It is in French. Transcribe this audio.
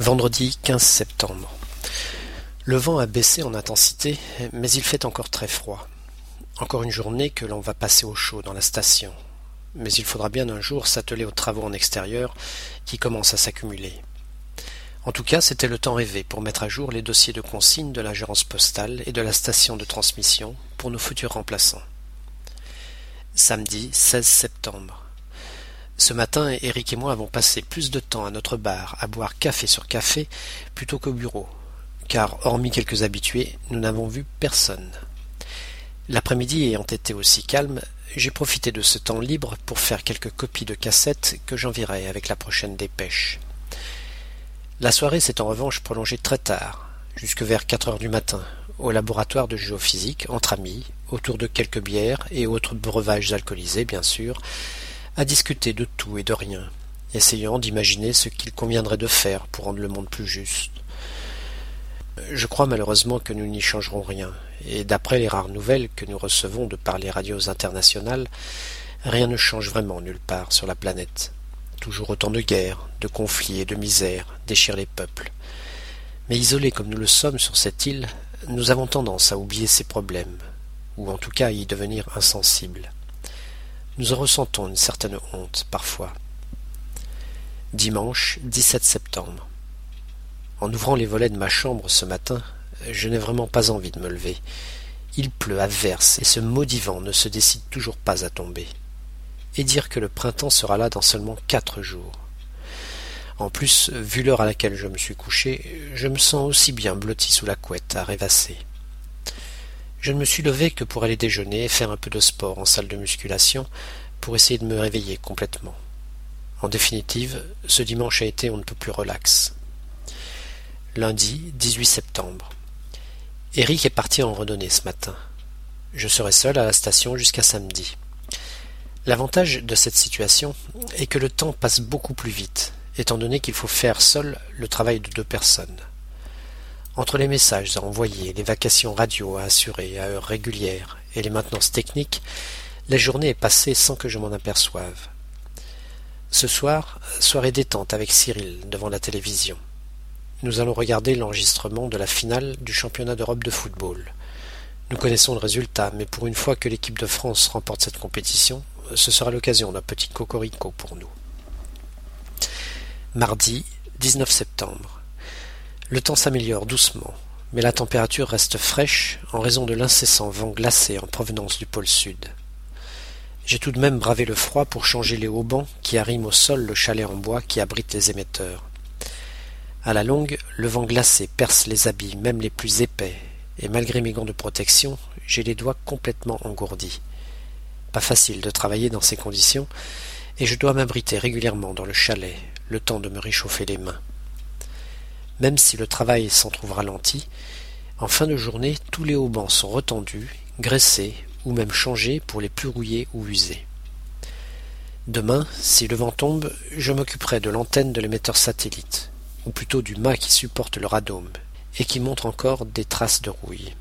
Vendredi 15 septembre. Le vent a baissé en intensité, mais il fait encore très froid. Encore une journée que l'on va passer au chaud dans la station. Mais il faudra bien un jour s'atteler aux travaux en extérieur qui commencent à s'accumuler. En tout cas, c'était le temps rêvé pour mettre à jour les dossiers de consigne de l'agence postale et de la station de transmission pour nos futurs remplaçants. Samedi 16 septembre. Ce matin, Eric et moi avons passé plus de temps à notre bar à boire café sur café plutôt qu'au bureau, car hormis quelques habitués, nous n'avons vu personne. L'après-midi ayant été aussi calme, j'ai profité de ce temps libre pour faire quelques copies de cassettes que j'enverrai avec la prochaine dépêche. La soirée s'est en revanche prolongée très tard, jusque vers quatre heures du matin, au laboratoire de géophysique, entre amis, autour de quelques bières et autres breuvages alcoolisés, bien sûr, à discuter de tout et de rien, essayant d'imaginer ce qu'il conviendrait de faire pour rendre le monde plus juste. Je crois malheureusement que nous n'y changerons rien, et d'après les rares nouvelles que nous recevons de par les radios internationales, rien ne change vraiment nulle part sur la planète. Toujours autant de guerres, de conflits et de misères déchirent les peuples. Mais isolés comme nous le sommes sur cette île, nous avons tendance à oublier ces problèmes, ou en tout cas à y devenir insensibles. Nous en ressentons une certaine honte parfois. Dimanche 17 septembre. En ouvrant les volets de ma chambre ce matin, je n'ai vraiment pas envie de me lever. Il pleut à verse et ce maudit vent ne se décide toujours pas à tomber. Et dire que le printemps sera là dans seulement quatre jours. En plus, vu l'heure à laquelle je me suis couché, je me sens aussi bien blotti sous la couette à rêvasser. Je ne me suis levé que pour aller déjeuner et faire un peu de sport en salle de musculation pour essayer de me réveiller complètement. En définitive, ce dimanche a été on ne peut plus relax. Lundi 18 septembre. Eric est parti en randonnée ce matin. Je serai seul à la station jusqu'à samedi. L'avantage de cette situation est que le temps passe beaucoup plus vite, étant donné qu'il faut faire seul le travail de deux personnes. Entre les messages à envoyer, les vacations radio à assurer à heures régulières et les maintenances techniques, la journée est passée sans que je m'en aperçoive. Ce soir, soirée détente avec Cyril devant la télévision. Nous allons regarder l'enregistrement de la finale du championnat d'Europe de football. Nous connaissons le résultat, mais pour une fois que l'équipe de France remporte cette compétition, ce sera l'occasion d'un petit cocorico pour nous. Mardi 19 septembre. Le temps s'améliore doucement, mais la température reste fraîche en raison de l'incessant vent glacé en provenance du pôle sud. J'ai tout de même bravé le froid pour changer les haubans qui arriment au sol le chalet en bois qui abrite les émetteurs. À la longue, le vent glacé perce les habits, même les plus épais, et malgré mes gants de protection, j'ai les doigts complètement engourdis. Pas facile de travailler dans ces conditions, et je dois m'abriter régulièrement dans le chalet, le temps de me réchauffer les mains. Même si le travail s'en trouve ralenti, en fin de journée, tous les haubans sont retendus, graissés ou même changés pour les plus rouillés ou usés. Demain, si le vent tombe, je m'occuperai de l'antenne de l'émetteur satellite, ou plutôt du mât qui supporte le radome, et qui montre encore des traces de rouille.